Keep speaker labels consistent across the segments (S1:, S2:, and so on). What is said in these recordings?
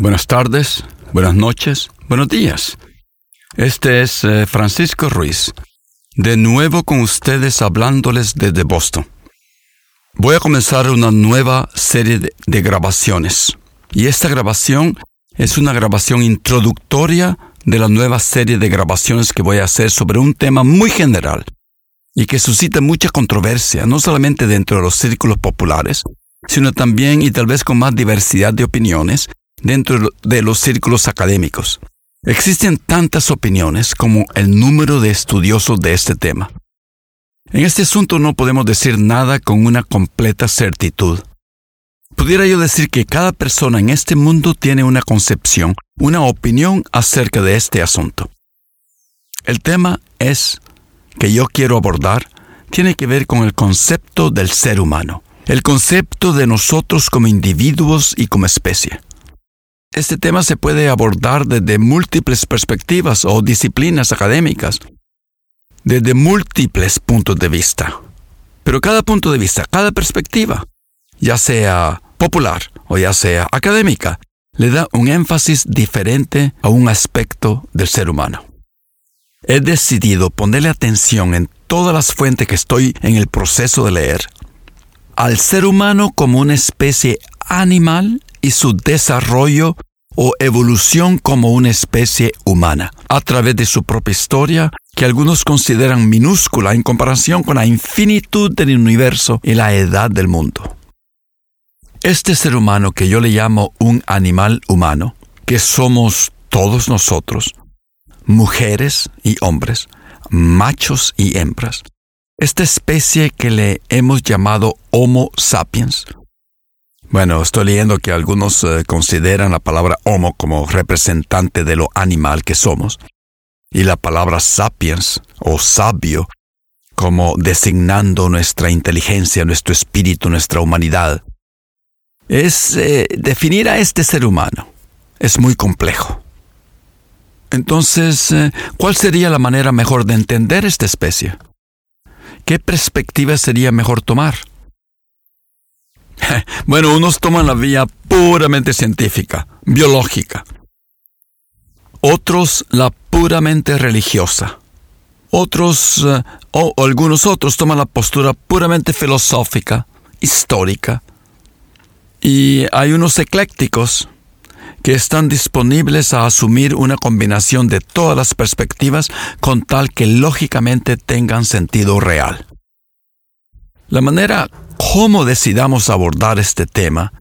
S1: Buenas tardes, buenas noches, buenos días. Este es eh, Francisco Ruiz, de nuevo con ustedes hablándoles desde Boston. Voy a comenzar una nueva serie de, de grabaciones. Y esta grabación es una grabación introductoria de la nueva serie de grabaciones que voy a hacer sobre un tema muy general y que suscita mucha controversia, no solamente dentro de los círculos populares, sino también y tal vez con más diversidad de opiniones dentro de los círculos académicos. Existen tantas opiniones como el número de estudiosos de este tema. En este asunto no podemos decir nada con una completa certitud. Pudiera yo decir que cada persona en este mundo tiene una concepción, una opinión acerca de este asunto. El tema es que yo quiero abordar tiene que ver con el concepto del ser humano, el concepto de nosotros como individuos y como especie. Este tema se puede abordar desde múltiples perspectivas o disciplinas académicas, desde múltiples puntos de vista. Pero cada punto de vista, cada perspectiva, ya sea popular o ya sea académica, le da un énfasis diferente a un aspecto del ser humano. He decidido ponerle atención en todas las fuentes que estoy en el proceso de leer al ser humano como una especie animal y su desarrollo o evolución como una especie humana, a través de su propia historia, que algunos consideran minúscula en comparación con la infinitud del universo y la edad del mundo. Este ser humano que yo le llamo un animal humano, que somos todos nosotros, mujeres y hombres, machos y hembras, esta especie que le hemos llamado Homo sapiens, bueno, estoy leyendo que algunos eh, consideran la palabra homo como representante de lo animal que somos, y la palabra sapiens o sabio como designando nuestra inteligencia, nuestro espíritu, nuestra humanidad. Es eh, definir a este ser humano. Es muy complejo. Entonces, eh, ¿cuál sería la manera mejor de entender esta especie? ¿Qué perspectiva sería mejor tomar? Bueno, unos toman la vía puramente científica, biológica. Otros la puramente religiosa. Otros, eh, o algunos otros toman la postura puramente filosófica, histórica. Y hay unos eclécticos que están disponibles a asumir una combinación de todas las perspectivas con tal que lógicamente tengan sentido real. La manera cómo decidamos abordar este tema,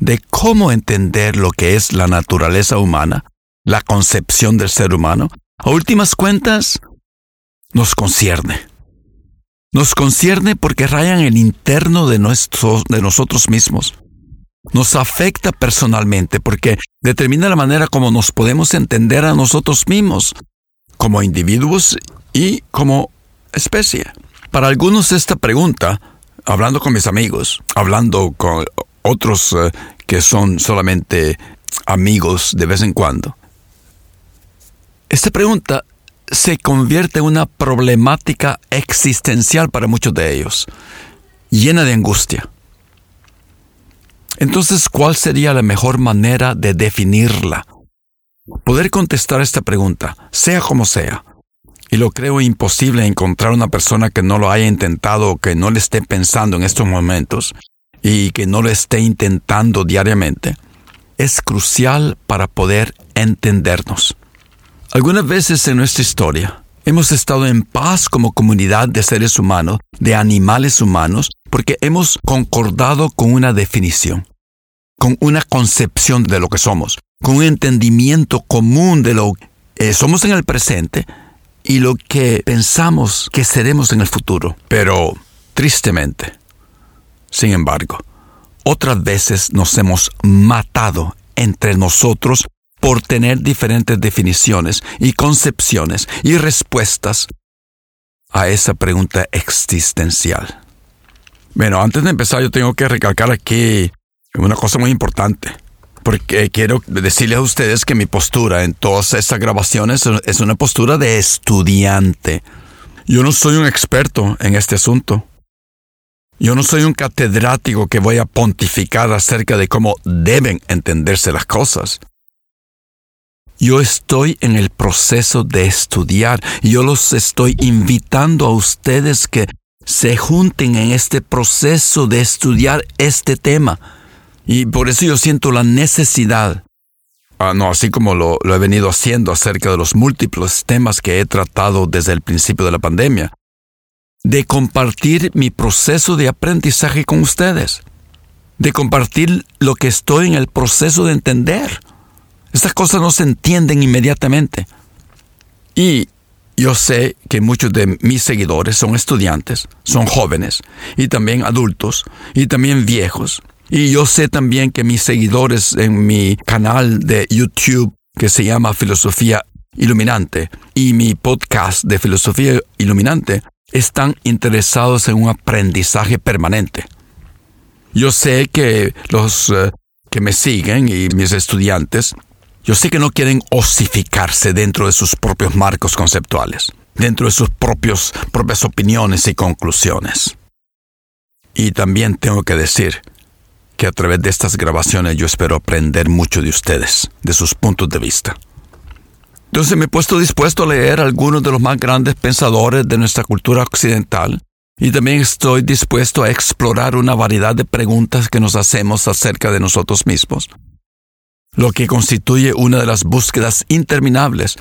S1: de cómo entender lo que es la naturaleza humana, la concepción del ser humano, a últimas cuentas, nos concierne. Nos concierne porque rayan el interno de, de nosotros mismos. Nos afecta personalmente porque determina la manera como nos podemos entender a nosotros mismos, como individuos y como especie. Para algunos esta pregunta hablando con mis amigos, hablando con otros eh, que son solamente amigos de vez en cuando, esta pregunta se convierte en una problemática existencial para muchos de ellos, llena de angustia. Entonces, ¿cuál sería la mejor manera de definirla? Poder contestar esta pregunta, sea como sea, y lo creo imposible encontrar una persona que no lo haya intentado o que no le esté pensando en estos momentos y que no lo esté intentando diariamente, es crucial para poder entendernos. Algunas veces en nuestra historia hemos estado en paz como comunidad de seres humanos, de animales humanos, porque hemos concordado con una definición, con una concepción de lo que somos. con un entendimiento común de lo que somos en el presente y lo que pensamos que seremos en el futuro. Pero, tristemente, sin embargo, otras veces nos hemos matado entre nosotros por tener diferentes definiciones y concepciones y respuestas a esa pregunta existencial. Bueno, antes de empezar yo tengo que recalcar aquí una cosa muy importante, porque quiero decirles a ustedes que mi postura en todas estas grabaciones es una postura de estudiante. Yo no soy un experto en este asunto. Yo no soy un catedrático que voy a pontificar acerca de cómo deben entenderse las cosas. Yo estoy en el proceso de estudiar yo los estoy invitando a ustedes que se junten en este proceso de estudiar este tema. Y por eso yo siento la necesidad, ah, no, así como lo, lo he venido haciendo acerca de los múltiples temas que he tratado desde el principio de la pandemia, de compartir mi proceso de aprendizaje con ustedes, de compartir lo que estoy en el proceso de entender. Estas cosas no se entienden inmediatamente. Y yo sé que muchos de mis seguidores son estudiantes, son jóvenes, y también adultos, y también viejos. Y yo sé también que mis seguidores en mi canal de YouTube, que se llama Filosofía Iluminante, y mi podcast de Filosofía Iluminante, están interesados en un aprendizaje permanente. Yo sé que los eh, que me siguen y mis estudiantes yo sé que no quieren osificarse dentro de sus propios marcos conceptuales, dentro de sus propios, propias opiniones y conclusiones. Y también tengo que decir que a través de estas grabaciones yo espero aprender mucho de ustedes, de sus puntos de vista. Entonces me he puesto dispuesto a leer algunos de los más grandes pensadores de nuestra cultura occidental y también estoy dispuesto a explorar una variedad de preguntas que nos hacemos acerca de nosotros mismos lo que constituye una de las búsquedas interminables,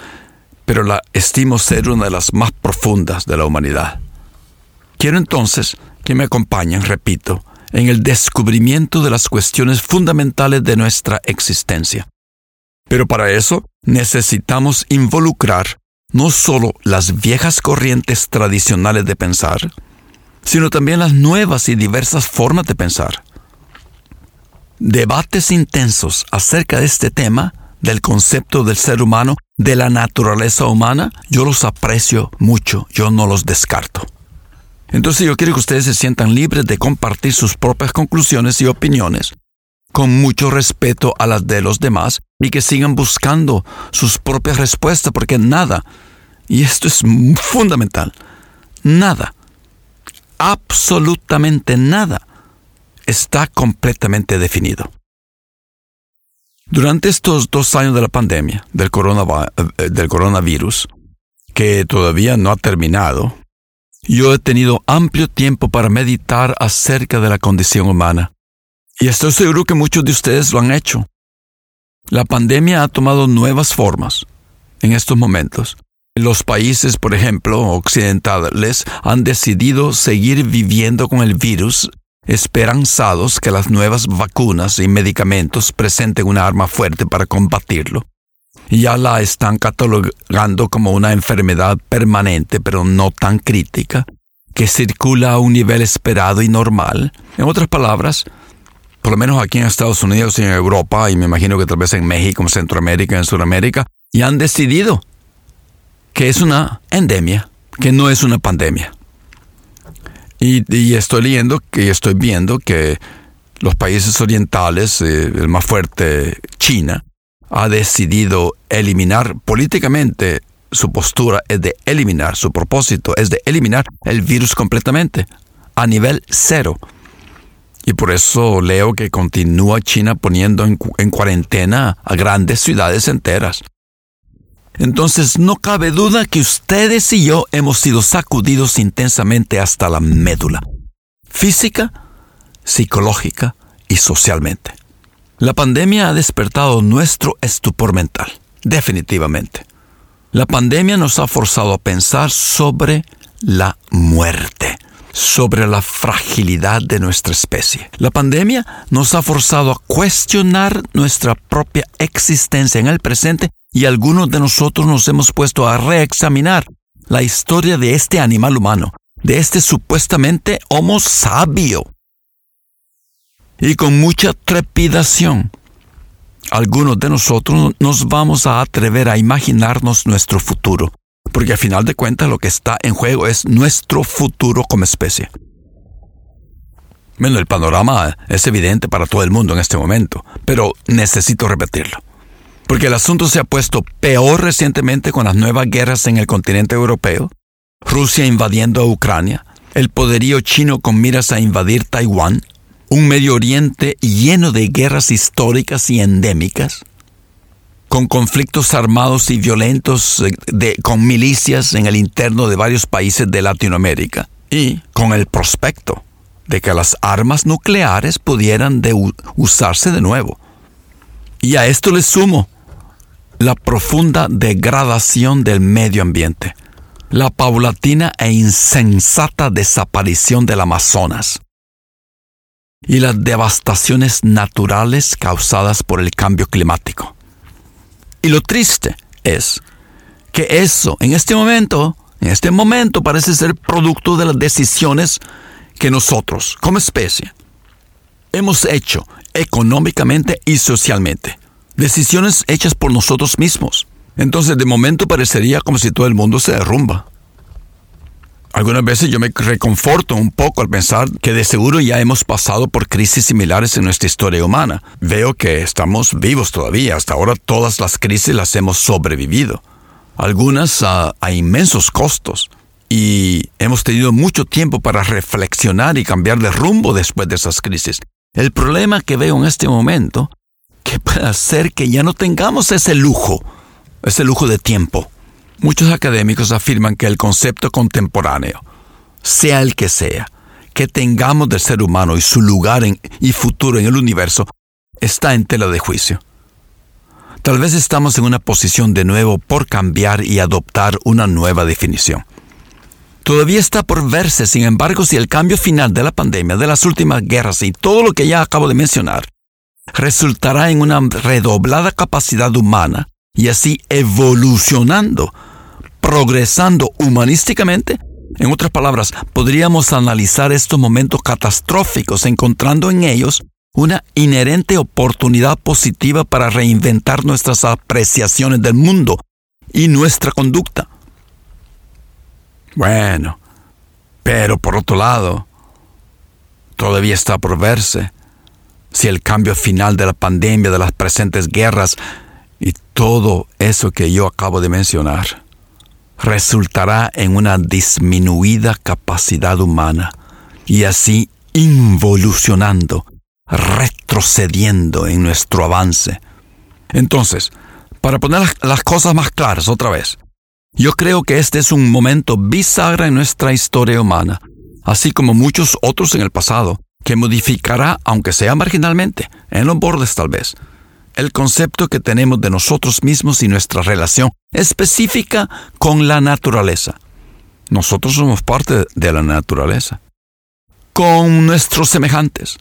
S1: pero la estimo ser una de las más profundas de la humanidad. Quiero entonces que me acompañen, repito, en el descubrimiento de las cuestiones fundamentales de nuestra existencia. Pero para eso necesitamos involucrar no solo las viejas corrientes tradicionales de pensar, sino también las nuevas y diversas formas de pensar. Debates intensos acerca de este tema, del concepto del ser humano, de la naturaleza humana, yo los aprecio mucho, yo no los descarto. Entonces yo quiero que ustedes se sientan libres de compartir sus propias conclusiones y opiniones, con mucho respeto a las de los demás, y que sigan buscando sus propias respuestas, porque nada, y esto es fundamental, nada, absolutamente nada, está completamente definido. Durante estos dos años de la pandemia del, eh, coronavirus, que todavía no ha terminado, yo he tenido amplio tiempo para meditar acerca de la condición humana. Y estoy seguro que muchos de ustedes lo han hecho. La pandemia ha tomado nuevas formas en estos momentos. Los países, por ejemplo, occidentales, han decidido seguir viviendo con el virus esperanzados que las nuevas vacunas y medicamentos presenten una arma fuerte para combatirlo. Ya la están catalogando como una enfermedad permanente, pero no tan crítica, que circula a un nivel esperado y normal. En otras palabras, por lo menos aquí en Estados Unidos y en Europa, y me imagino que tal vez en México, en Centroamérica, en Sudamérica, ya han decidido que es una endemia, que no es una pandemia. Y, estoy leyendo que estoy viendo que los países orientales, eh, el más fuerte, China, ha decidido eliminar políticamente su postura es de eliminar, su propósito es de eliminar el virus completamente, a nivel cero. Y por eso leo que continúa China poniendo en cuarentena a grandes ciudades enteras. Entonces no cabe duda que ustedes y yo hemos sido sacudidos intensamente hasta la médula, física, psicológica y socialmente. La pandemia ha despertado nuestro estupor mental, definitivamente. La pandemia nos ha forzado a pensar sobre la muerte. sobre la fragilidad de nuestra especie. La pandemia nos ha forzado a cuestionar nuestra propia existencia en el presente y algunos de nosotros nos hemos puesto a reexaminar la historia de este animal humano, de este supuestamente Homo sabio. Y con mucha trepidación, algunos de nosotros nos vamos a atrever a imaginarnos nuestro futuro, porque al final de cuentas lo que está en juego es nuestro futuro como especie. Bueno, el panorama es evidente para todo el mundo en este momento, pero necesito repetirlo. Porque el asunto se ha puesto peor recientemente con las nuevas guerras en el continente europeo, Rusia invadiendo a Ucrania, el poderío chino con miras a invadir Taiwán, un Medio Oriente lleno de guerras históricas y endémicas, con conflictos armados y violentos eh, de, con milicias en el interno de varios países de Latinoamérica, y con el prospecto de que las armas nucleares pudieran usarse de nuevo. Y a esto le sumo la profunda degradación del medio ambiente, la paulatina e insensata desaparición del Amazonas y las devastaciones naturales causadas por el cambio climático. Y lo triste es que eso en este momento, en este momento parece ser producto de las decisiones que nosotros, como especie, hemos hecho económicamente y socialmente. Decisiones hechas por nosotros mismos. Entonces de momento parecería como si todo el mundo se derrumba. Algunas veces yo me reconforto un poco al pensar que de seguro ya hemos pasado por crisis similares en nuestra historia humana. Veo que estamos vivos todavía. Hasta ahora todas las crisis las hemos sobrevivido. Algunas a, inmensos costos. Y hemos tenido mucho tiempo para reflexionar y cambiar de rumbo después de esas crisis. El problema que veo en este momento que puede hacer que ya no tengamos ese lujo, ese lujo de tiempo. Muchos académicos afirman que el concepto contemporáneo, sea el que sea, que tengamos del ser humano y su lugar y futuro en el universo, está en tela de juicio. Tal vez estamos en una posición de nuevo por cambiar y adoptar una nueva definición. Todavía está por verse, sin embargo, si el cambio final de la pandemia, de las últimas guerras y todo lo que ya acabo de mencionar, resultará en una redoblada capacidad humana y así evolucionando, progresando humanísticamente. En otras palabras, podríamos analizar estos momentos catastróficos encontrando en ellos una inherente oportunidad positiva para reinventar nuestras apreciaciones del mundo y nuestra conducta. Bueno, pero por otro lado, todavía está por verse si el cambio final de la pandemia, de las presentes guerras y todo eso que yo acabo de mencionar resultará en una disminuida capacidad humana y así involucionando, retrocediendo en nuestro avance. Entonces, para poner las cosas más claras otra vez, yo creo que este es un momento bisagra en nuestra historia humana, así como muchos otros en el pasado, que modificará, aunque sea marginalmente, en los bordes tal vez, el concepto que tenemos de nosotros mismos y nuestra relación específica con la naturaleza. Nosotros somos parte de la naturaleza. Con nuestros semejantes.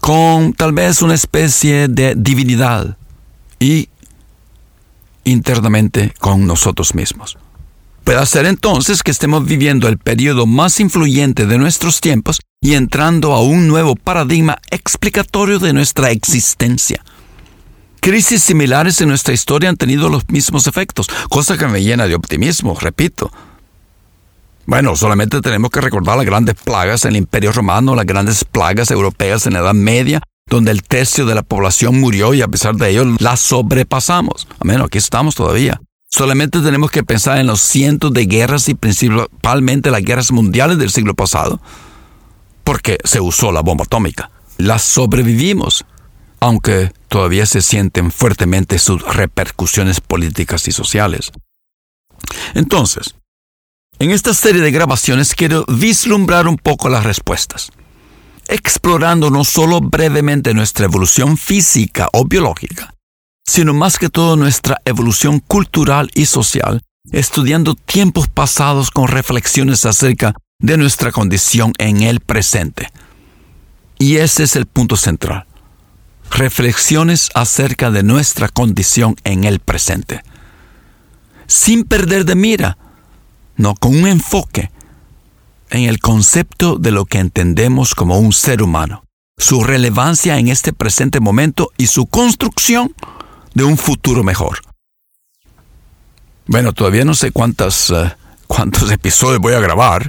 S1: Con tal vez una especie de divinidad. Y internamente con nosotros mismos. Puede ser entonces que estemos viviendo el periodo más influyente de nuestros tiempos y entrando a un nuevo paradigma explicatorio de nuestra existencia. Crisis similares en nuestra historia han tenido los mismos efectos, cosa que me llena de optimismo, repito. Bueno, solamente tenemos que recordar las grandes plagas en el Imperio Romano, las grandes plagas europeas en la Edad Media, donde el tercio de la población murió y a pesar de ello la sobrepasamos. Amén, aquí estamos todavía. Solamente tenemos que pensar en los cientos de guerras y principalmente las guerras mundiales del siglo pasado, porque se usó la bomba atómica. Las sobrevivimos, aunque todavía se sienten fuertemente sus repercusiones políticas y sociales. Entonces, en esta serie de grabaciones quiero vislumbrar un poco las respuestas, explorando no solo brevemente nuestra evolución física o biológica, sino más que todo nuestra evolución cultural y social, estudiando tiempos pasados con reflexiones acerca de nuestra condición en el presente. Y ese es el punto central. Reflexiones acerca de nuestra condición en el presente. Sin perder de mira, no con un enfoque en el concepto de lo que entendemos como un ser humano, su relevancia en este presente momento y su construcción de un futuro mejor. Bueno, todavía no sé cuántas, eh, cuántos episodios voy a grabar,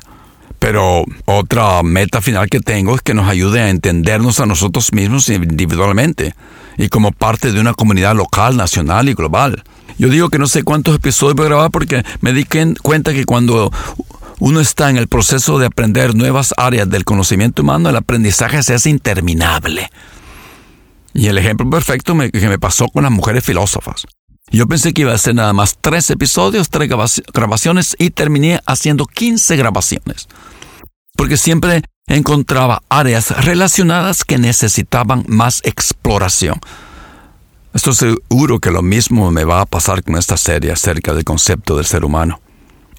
S1: pero otra meta final que tengo es que nos ayude a entendernos a nosotros mismos individualmente y como parte de una comunidad local, nacional y global. Yo digo que no sé cuántos episodios voy a grabar porque me di cuenta que cuando uno está en el proceso de aprender nuevas áreas del conocimiento humano, el aprendizaje se hace interminable. Y el ejemplo perfecto que me pasó con las mujeres filósofas. Yo pensé que iba a ser nada más tres episodios, tres grabaciones y terminé haciendo 15 grabaciones. Porque siempre encontraba áreas relacionadas que necesitaban más exploración. Estoy seguro que lo mismo me va a pasar con esta serie acerca del concepto del ser humano.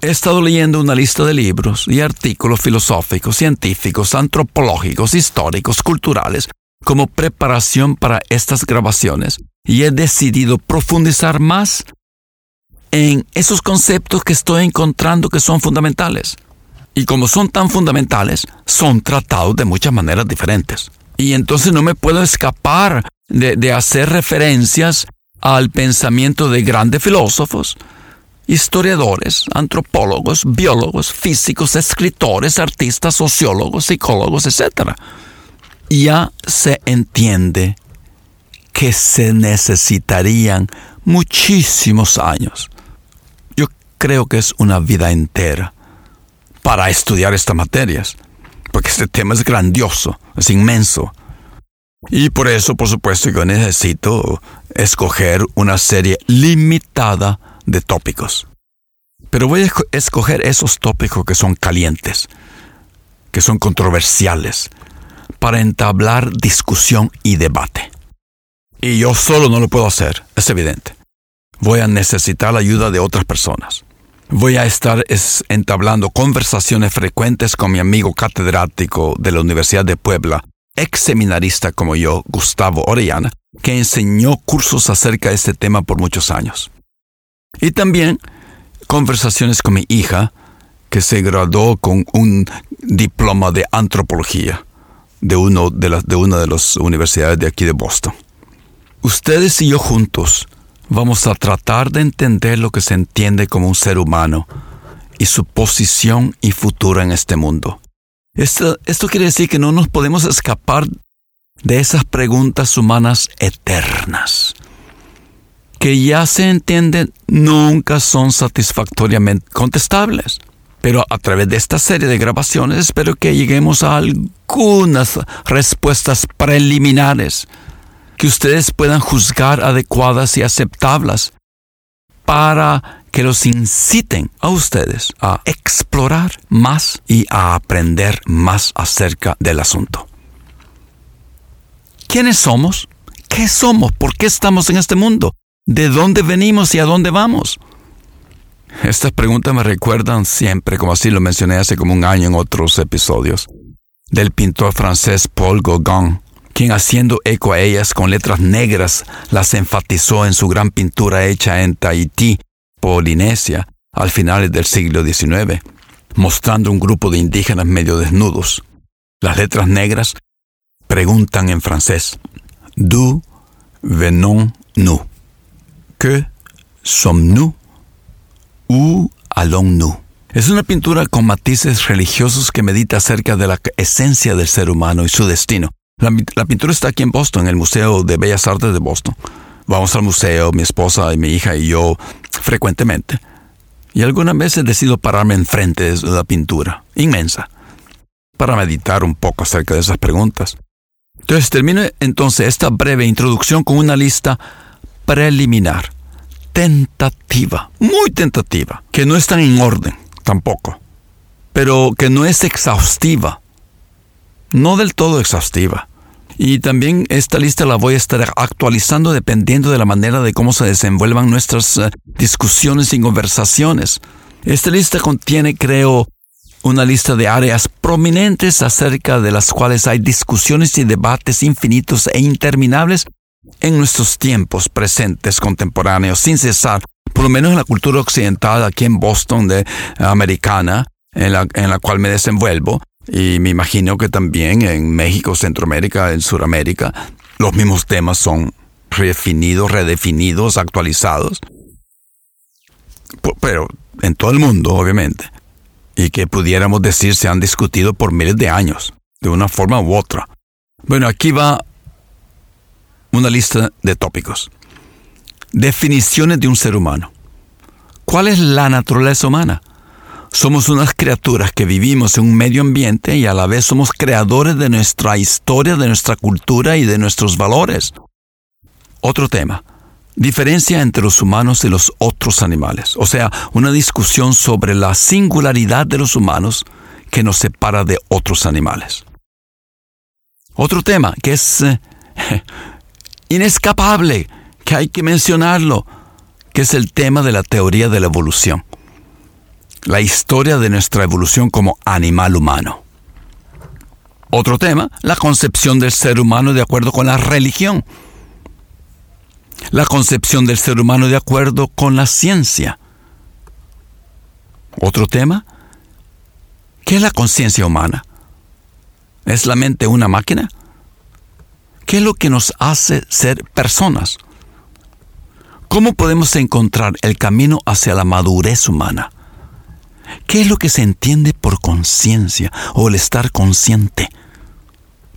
S1: He estado leyendo una lista de libros y artículos filosóficos, científicos, antropológicos, históricos, culturales, como preparación para estas grabaciones y he decidido profundizar más en esos conceptos que estoy encontrando que son fundamentales. Y como son tan fundamentales, son tratados de muchas maneras diferentes. Y entonces no me puedo escapar de, hacer referencias al pensamiento de grandes filósofos, historiadores, antropólogos, biólogos, físicos, escritores, artistas, sociólogos, psicólogos, etc. Ya se entiende que se necesitarían muchísimos años. Yo creo que es una vida entera para estudiar estas materias, porque este tema es grandioso, es inmenso. Y por eso, por supuesto, yo necesito escoger una serie limitada de tópicos. Pero voy a escoger esos tópicos que son calientes, que son controversiales, para entablar discusión y debate. Y yo solo no lo puedo hacer, es evidente. Voy a necesitar la ayuda de otras personas. Voy a estar entablando conversaciones frecuentes con mi amigo catedrático de la Universidad de Puebla, ex seminarista como yo, Gustavo Orellana, que enseñó cursos acerca de este tema por muchos años. Y también conversaciones con mi hija, que se graduó con un diploma de antropología de, uno de, de una de las universidades de aquí de Boston. Ustedes y yo juntos vamos a tratar de entender lo que se entiende como un ser humano y su posición y futuro en este mundo. Esto, esto quiere decir que no nos podemos escapar de esas preguntas humanas eternas, que ya se entienden nunca son satisfactoriamente contestables. Pero a través de esta serie de grabaciones espero que lleguemos a algunas respuestas preliminares que ustedes puedan juzgar adecuadas y aceptables para que los inciten a ustedes a explorar más y a aprender más acerca del asunto. ¿Quiénes somos? ¿Qué somos? ¿Por qué estamos en este mundo? ¿De dónde venimos y a dónde vamos? Estas preguntas me recuerdan siempre, como así lo mencioné hace como un año en otros episodios, del pintor francés Paul Gauguin, quien haciendo eco a ellas con letras negras las enfatizó en su gran pintura hecha en Tahití, Polinesia, al final del siglo XIX, mostrando un grupo de indígenas medio desnudos. Las letras negras preguntan en francés, D'où venons-nous? Que sommes-nous? Où allons-nous? Es una pintura con matices religiosos que medita acerca de la esencia del ser humano y su destino, la, pintura está aquí en Boston, en el Museo de Bellas Artes de Boston. Vamos al museo, mi esposa y mi hija y yo, frecuentemente. Y algunas veces decido pararme enfrente de la pintura, inmensa, para meditar un poco acerca de esas preguntas. Entonces termino entonces esta breve introducción con una lista preliminar, tentativa, muy tentativa, que no está en orden tampoco, pero que no es exhaustiva no del todo exhaustiva. Y también esta lista la voy a estar actualizando dependiendo de la manera de cómo se desenvuelvan nuestras eh, discusiones y conversaciones. Esta lista contiene, creo, una lista de áreas prominentes acerca de las cuales hay discusiones y debates infinitos e interminables en nuestros tiempos presentes contemporáneos, sin cesar, por lo menos en la cultura occidental aquí en Boston de americana, en la, en la cual me desenvuelvo, y me imagino que también en México, Centroamérica, en Sudamérica, los mismos temas son redefinidos, redefinidos, actualizados. Pero en todo el mundo, obviamente y que pudiéramos decir se han discutido por miles de años, de una forma u otra. Bueno, aquí va una lista de tópicos. Definiciones de un ser humano. ¿Cuál es la naturaleza humana? Somos unas criaturas que vivimos en un medio ambiente y a la vez somos creadores de nuestra historia, de nuestra cultura y de nuestros valores. Otro tema. Diferencia entre los humanos y los otros animales, o sea, una discusión sobre la singularidad de los humanos que nos separa de otros animales. Otro tema que es eh, inescapable, que hay que mencionarlo, que es el tema de la teoría de la evolución, la historia de nuestra evolución como animal humano. Otro tema, la concepción del ser humano de acuerdo con la religión, la concepción del ser humano de acuerdo con la ciencia. Otro tema, ¿qué es la conciencia humana? ¿Es la mente una máquina? ¿Qué es lo que nos hace ser personas? ¿Cómo podemos encontrar el camino hacia la madurez humana? ¿Qué es lo que se entiende por conciencia o el estar consciente?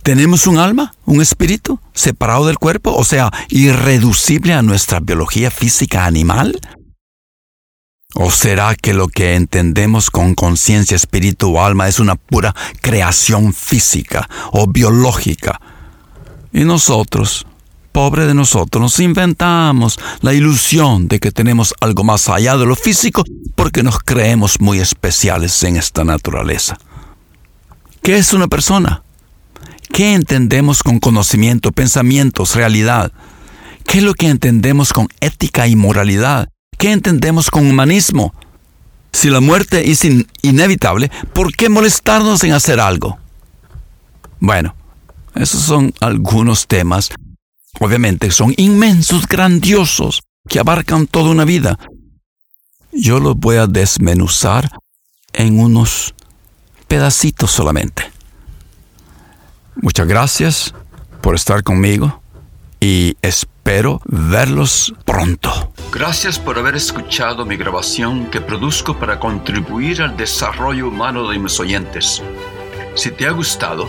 S1: ¿Tenemos un alma, un espíritu separado del cuerpo, o sea, irreducible a nuestra biología física animal? ¿O será que lo que entendemos con conciencia, espíritu o alma es una pura creación física o biológica? Y nosotros, pobre de nosotros, nos inventamos la ilusión de que tenemos algo más allá de lo físico porque nos creemos muy especiales en esta naturaleza. ¿Qué es una persona? ¿Qué entendemos con conocimiento, pensamientos, realidad? ¿Qué es lo que entendemos con ética y moralidad? ¿Qué entendemos con humanismo? Si la muerte es inevitable, ¿por qué molestarnos en hacer algo? Bueno, esos son algunos temas. Obviamente son inmensos, grandiosos, que abarcan toda una vida. Yo los voy a desmenuzar en unos pedacitos solamente. Muchas gracias por estar conmigo y espero verlos pronto. Gracias por haber escuchado mi grabación que produzco para contribuir al desarrollo humano de mis oyentes. Si te ha gustado,